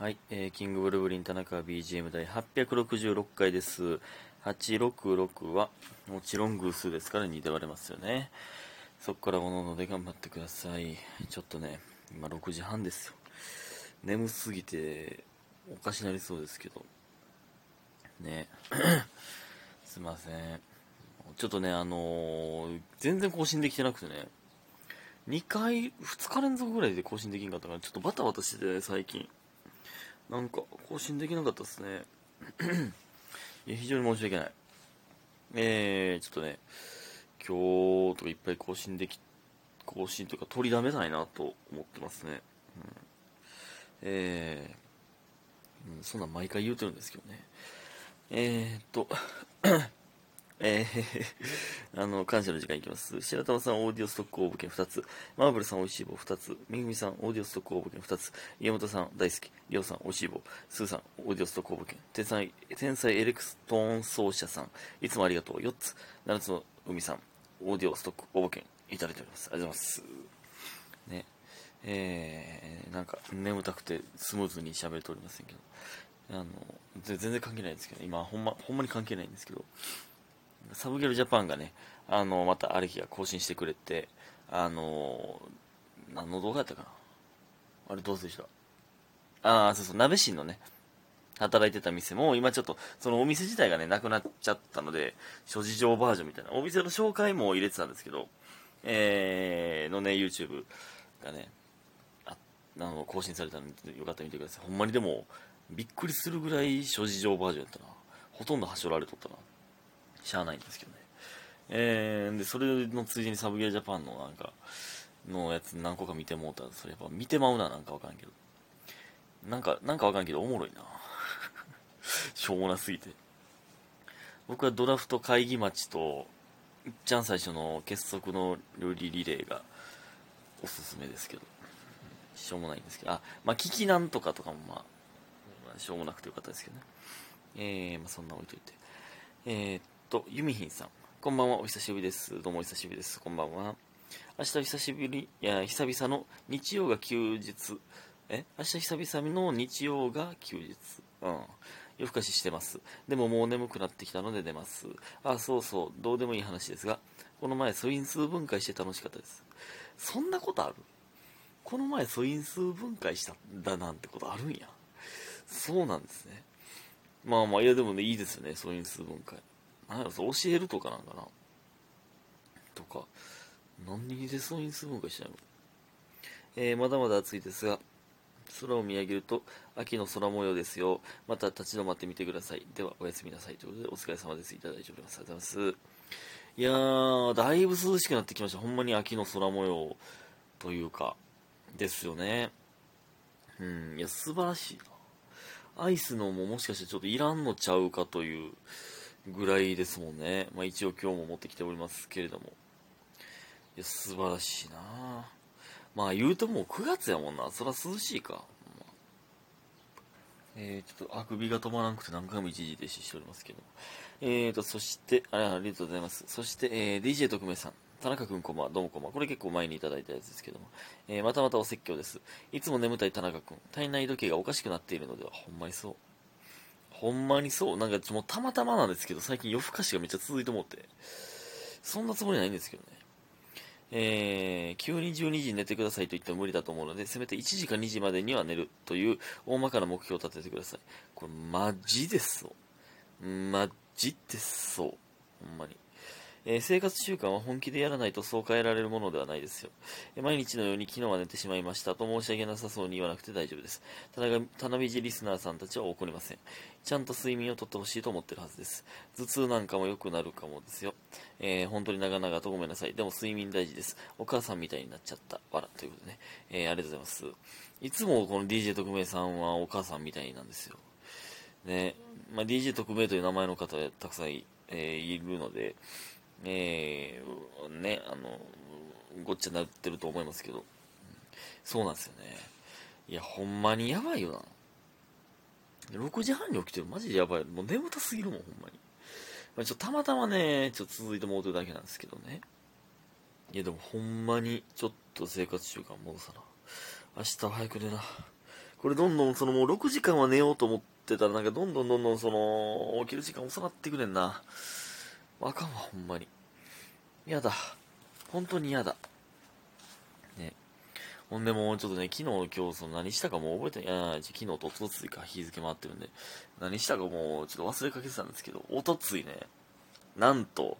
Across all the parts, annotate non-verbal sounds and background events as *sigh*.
はい、えーキングブルブリン田中 BGM 第866回です。866はもちろん偶数ですから2で割れますよね。そこからおのので頑張ってください。ちょっとね、今6時半ですよ。眠すぎておかしなりそうですけど。ね。*coughs* すいません。ちょっとね、あのー全然更新できてなくてね。2回、2日連続ぐらいで更新できんかったから、ちょっとバタバタしてて、ね、最近。なんか、更新できなかったですね。*clears throat* いや、非常に申し訳ない。えー、ちょっとね、今日とかいっぱい更新でき、更新というか取りだめないなと思ってますね。うん、えー、うん、そんなん毎回言うてるんですけどね。えーっと、えー、*laughs* あの、感謝の時間いきます。白玉さん、 Audiostock 応募券2つ。マーブルさん、おいしい棒2つ。めぐみさん、 Audiostock 応募券2つ。家元さん、大好き。りょうさん、おいしい棒。スーさん、 Audiostock 応募券。天才、天才エレクトーン奏者さん、いつもありがとう。4つ。七つの海さん、 Audiostock 応募券いただいております。ありがとうございます。ね。えー、なんか、眠たくてスムーズに喋れておりませんけど。あの、全然関係ないんですけど、今、ほんま、ほんまに関係ないんですけど、サブゲルジャパンがね、あの、また、ある日が更新してくれて、あの、何の動画やったかな？あれどうせした？ああ、そうそう、鍋新のね、働いてた店も、今ちょっと、そのお店自体がね、なくなっちゃったので、諸事情バージョンみたいな、お店の紹介も入れてたんですけど、えー、のね、YouTube がね、あの、更新されたので、よかったら見てください。ほんまにでも、びっくりするぐらい諸事情バージョンやったな。ほとんどはしょられとったな。しゃあないんですけどね。えー、で、それのついでにサブゲージャパンのなんか、のやつ何個か見てもうたら、それやっぱ見てまうな、なんかわかんけど。なんか、なんかわかんけど、おもろいな。*laughs* しょうもなすぎて。僕はドラフト会議待ちと、いっちゃん最初の結束の料理リレーがおすすめですけど。しょうもないんですけど。あ、まあ、聞きなんとかとかもまあ、まあしょうもなくてよかったですけどね。えー、まあ、そんな置いといて。えー、っと、ユミヒンさん。こんばんは、お久しぶりです。どうもお久しぶりです。こんばんは。明日久しぶり、いや、久々の日曜が休日。え？明日久々の日曜が休日。うん。夜更かししてます。でももう眠くなってきたので出ます。あ、そうそう、どうでもいい話ですが、この前素因数分解して楽しかったです。そんなことある？この前素因数分解したんだなんてことあるんや。そうなんですね。まあまあ、いやでもね、いいですよね、素因数分解。なんやろ、そう教えるとかなんかな？とか、何で素因数分解したのえー、まだまだ暑いですが、空を見上げると秋の空模様ですよ。また立ち止まってみてください。では、おやすみなさい。ということで、お疲れ様です。いただいております。ありがとうございます。いやー、だいぶ涼しくなってきました。ほんまに秋の空模様というか、ですよね。うん、いや、素晴らしいな。アイスのももしかしてちょっといらんのちゃうかというぐらいですもんね。まあ一応今日も持ってきておりますけれども。いや、素晴らしいなまあ言うてもう9月やもんな。そら涼しいか。えー、ちょっとあくびが止まらなくて何回も一時停止しておりますけど。えーと、そして、あありがとうございます。そして、えー、DJ 特命さん。田中くんこんばんは、どうもこんばんは。これ結構前にいただいたやつですけども。えー、またまたお説教です。いつも眠たい田中くん。体内時計がおかしくなっているのでは、ほんまにそう。ほんまにそう。なんか、もうたまたまなんですけど、最近夜更かしがめっちゃ続いて思って。そんなつもりないんですけどね。えー、急に12時に寝てくださいと言っても無理だと思うので、せめて1時か2時までには寝るという大まかな目標を立ててください。これ、マジですそう。マジでそう。ほんまに。えー生活習慣は本気でやらないとそう変えられるものではないですよ。えー毎日のように昨日は寝てしまいましたと申し訳なさそうに言わなくて大丈夫です。ただ、たなびじリスナーさんたちは怒りません。ちゃんと睡眠をとってほしいと思ってるはずです。頭痛なんかも良くなるかもですよ。えー本当に長々とごめんなさい。でも睡眠大事です。お母さんみたいになっちゃった。わら。ということでね。えーありがとうございます。いつもこの DJ 特命さんはお母さんみたいなんですよ。ね。まあ、DJ 特命という名前の方がたくさん,、えーいるので、えーね、あの、ごっちゃになってると思いますけど、そうなんですよね。いや、ほんまにやばいよな。6時半に起きてるマジでやばい。もう眠たすぎるもん、ほんまに。まあ、ちょっとたまたまね、ちょっと続いてもうてるだけなんですけどね。いや、でもほんまにちょっと生活習慣戻さな。明日は早く寝な。これどんどんそのもう6時間は寝ようと思ってたらなんかどんどんどんどんその起きる時間遅なってくねんなあかんわほんまに。やだ。本当に嫌だ。ね。ほんでもうちょっとね、昨日今日その何したかもう覚えてない。い、昨日とおとついか日付回ってるんで、何したかもうちょっと忘れかけてたんですけど、おとついね、なんと、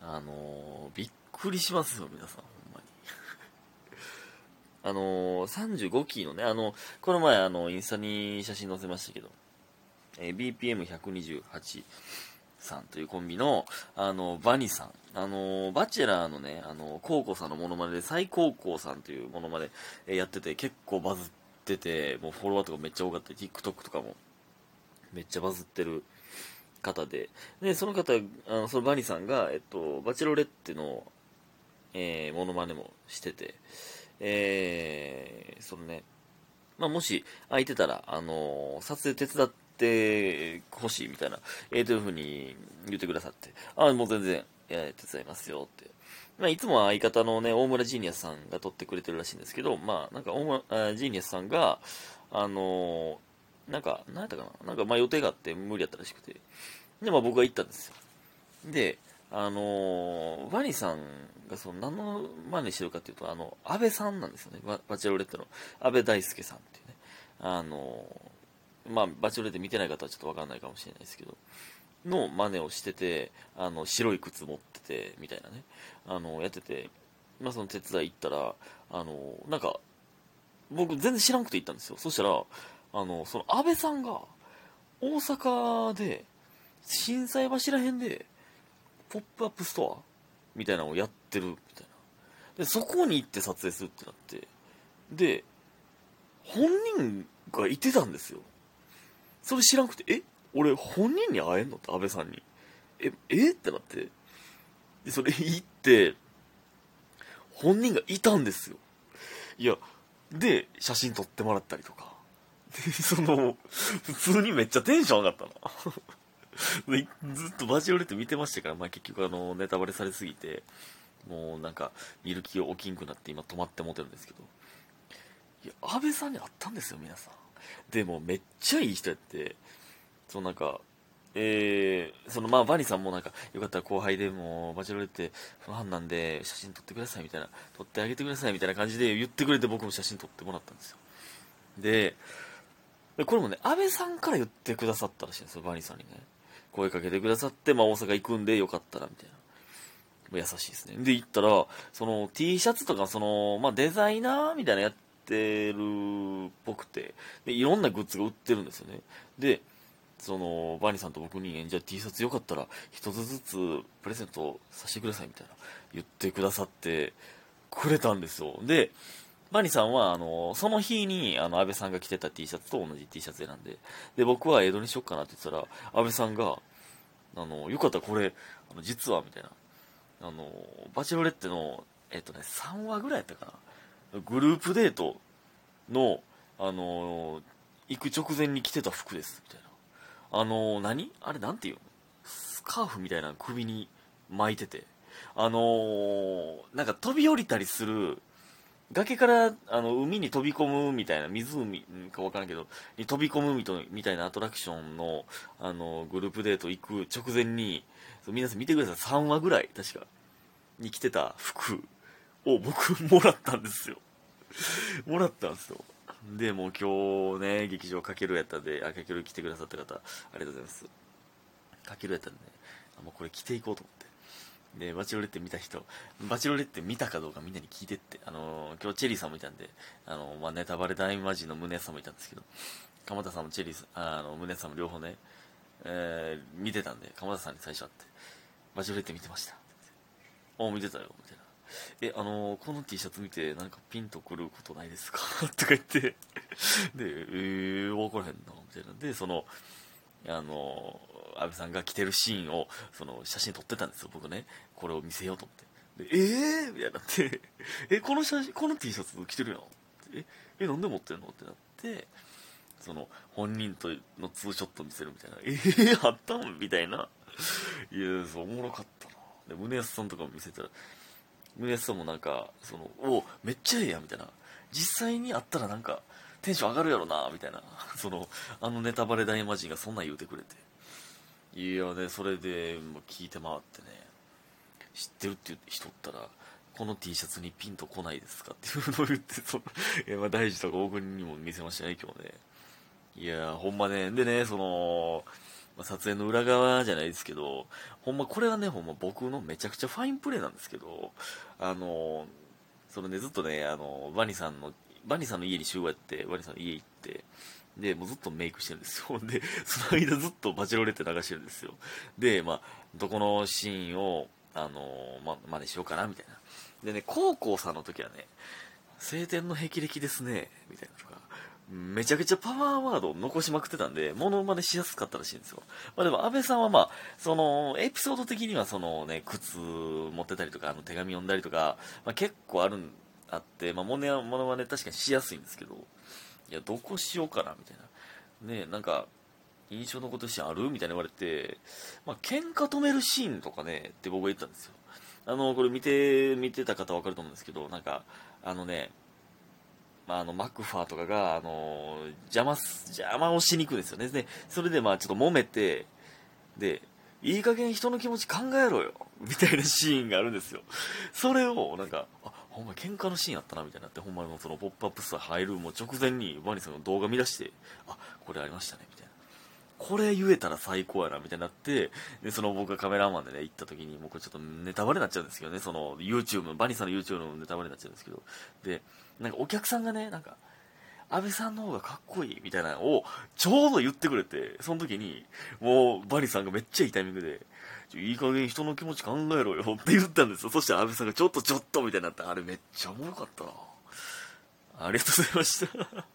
あのー、びっくりしますよ、皆さん、ほんまに。*laughs* あのー、35キーのね、あの、この前、あの、インスタに写真載せましたけど、えー、BPM128 さんというコンビの、あの、バニさん。あの、バチェラーのね、あの、コウコさんのモノマネで、最高校さんというモノマネ、えやってて、結構バズってて、もうフォロワーとかめっちゃ多かった、TikTok とかも、めっちゃバズってる方で、で、その方、あの、そのバニさんが、えっと、バチェロレッテの、えー、モノマネもしてて、えー、そのね、まあ、もし空いてたら、あの撮影手伝ってってほしいみたいな、えー、というふうに言ってくださって、ああもう全然、えー、手伝いますよって。まあ、いつもは相方のね、大村ジーニアさんが撮ってくれてるらしいんですけど、まあ、なんか大村、ジーニアさんが、あのー、なんか、何やったかな？なんか、まあ予定があって無理やったらしくて。で、まあ僕が行ったんですよ。で、あのー、ワニさんがその何の真似してるかっていうと、あの、安倍さんなんですよね。バチェロレッテの安倍大輔さんっていうね。あのー、まあ、バチェロレッテ見てない方はちょっとわかんないかもしれないですけど、の真似をしてて、あの、白い靴持ってて、みたいなね、あの、やってて、まあ、その手伝い行ったら、あの、なんか、僕全然知らんくて行ったんですよ。そしたら、あの、その安倍さんが、大阪で、心斎橋ら辺で、ポップアップストアみたいなのをやってるみたいな。で、そこに行って撮影するってなって、で、本人がいてたんですよ。それ知らんくて、え？俺本人に会えんの？って安倍さんに。え、え？ってなって。で、それ行って、本人がいたんですよ。いや、で、写真撮ってもらったりとか。で、その、普通にめっちゃテンション上がったな。*laughs* ずっとバジオレって見てましたから、まあ結局あの、ネタバレされすぎて、もうなんか、見る気を起きんくなって今止まってもてるんですけど。いや、安倍さんに会ったんですよ、皆さん。でもめっちゃいい人やって、そうなんか、えー、そのまあバニーさんもなんか、よかったら後輩でもバチェロレってファンなんで写真撮ってくださいみたいな、撮ってあげてくださいみたいな感じで言ってくれて僕も写真撮ってもらったんですよ。で、これもね、安倍さんから言ってくださったらしいんですよ、バニーさんにね。声かけてくださって、まあ大阪行くんでよかったらみたいな。優しいですね。で、行ったら、その T シャツとか、その、まあデザイナーみたいなやってるっぽくて、で、いろんなグッズが売ってるんですよね。で、そのバニーさんと僕に、じゃあ T シャツよかったら一つずつプレゼントさせてくださいみたいな言ってくださってくれたんですよ。で、バニーさんは、あの、その日に、あの、安倍さんが着てた T シャツと同じ T シャツ選んで、で、僕は江戸にしよっかなって言ったら、安倍さんが、あの、よかったらこれ、あの、実は、みたいな、あの、バチェロレッテの、えっとね、3話ぐらいやったかな。グループデートの、あの、行く直前に着てた服です、みたいな。あのー、何？あれなんていうの？スカーフみたいな首に巻いてて、あのー、なんか飛び降りたりする、崖からあの海に飛び込むみたいな、湖か分からんけど、に飛び込むみみたいなアトラクションの、あのグループデート行く直前に、皆さん見てください、3話ぐらい、確か、に着てた服。を僕 *laughs* もらったんですよ。*laughs* もらったんですよ。で、もう今日ね、劇場かけるやったんで、あ、かける来てくださった方、ありがとうございます。かけるやったんでね、もうこれ着ていこうと思って。で、バチロレッテ見た人、バチロレッテ見たかどうかみんなに聞いてって、あのー、今日チェリーさんもいたんで、あのー、まあ、ネタバレ大魔人の宗さんもいたんですけど、鎌田さんもチェリーさん、あの、宗さんも両方ね、えー、見てたんで、鎌田さんに最初会って、バチロレッテ見てました。お見てたよ、みたいな。え、あのー、この T シャツ見て、なんかピンとくることないですか？*laughs* とか言って、で、えー、わからへんな、みたいな。で、その、あのー、安倍さんが着てるシーンを、その、写真撮ってたんですよ、僕ね。これを見せようと思って。で、えー？みたいになって、え、この写真、この T シャツ着てるやん。え、え、なんで持ってんの？ってなって、その、本人とのツーショット見せるみたいな。えー、あったん？みたいな。いや、そう、おもろかったな。で、宗安さんとかも見せたら、宗安さんもなんか、その、おめっちゃええやんみたいな。実際に会ったらなんか、テンション上がるやろなみたいな。*laughs* そのあのネタバレ大魔神がそんなん言うてくれて。いやねそれでも聞いて回ってね。知ってるって人ったらこの T シャツにピンとこないですかっていうのを言ってそのいやまあ大事とか大国にも見せましたね今日ね。いやほんまね。でねそのまあ、撮影の裏側じゃないですけど、ほんまこれはね、ほんま僕のめちゃくちゃファインプレーなんですけど、あの、そのね、ずっとね、あの、バニさんの、バニさんの家に集合やって、バニさんの家行って、で、もうずっとメイクしてるんですよ。*laughs* で、その間ずっとバチロレッテ流してるんですよ。で、まあ、どこのシーンを、あの、ま、真似しようかな、みたいな。でね、高校さんの時はね、晴天の霹靂ですね、みたいなとか、めちゃくちゃパワーワードを残しまくってたんで、モノマネしやすかったらしいんですよ。まあでも、安倍さんはまあ、その、エピソード的にはそのね、靴持ってたりとか、あの手紙読んだりとか、まあ結構あるん、あって、まあモネモノマネ確かにしやすいんですけど、いや、どこしようかな、みたいな。ねなんか、印象のことしある？みたいに言われて、まあ喧嘩止めるシーンとかね、って僕が言ったんですよ。あの、これ見て、見てた方わかると思うんですけど、なんか、あのね、まあ、あのマクファーとかが、あの邪魔す邪魔をしに行くんですよね。でそれでまあちょっと揉めてでいい加減人の気持ち考えろよみたいなシーンがあるんですよ。それをなんかあほんま喧嘩のシーンあったなみたいになってほんまのそのポップアップスター入るもう直前にワニさんの動画見出してあこれありましたねみたいな。これ言えたら最高やなみたいになってでその僕がカメラマンでね行った時にもうこれちょっとネタバレになっちゃうんですけどねその YouTube バニーさんの YouTube のネタバレになっちゃうんですけどでなんかお客さんがね、なんか、安倍さんの方がかっこいいみたいなのをちょうど言ってくれて、その時に、もうバニーさんがめっちゃいいタイミングで、いい加減人の気持ち考えろよって言ったんですよ。そしたら安倍さんがちょっとちょっとみたいになって、あれめっちゃおもろかったな。ありがとうございました。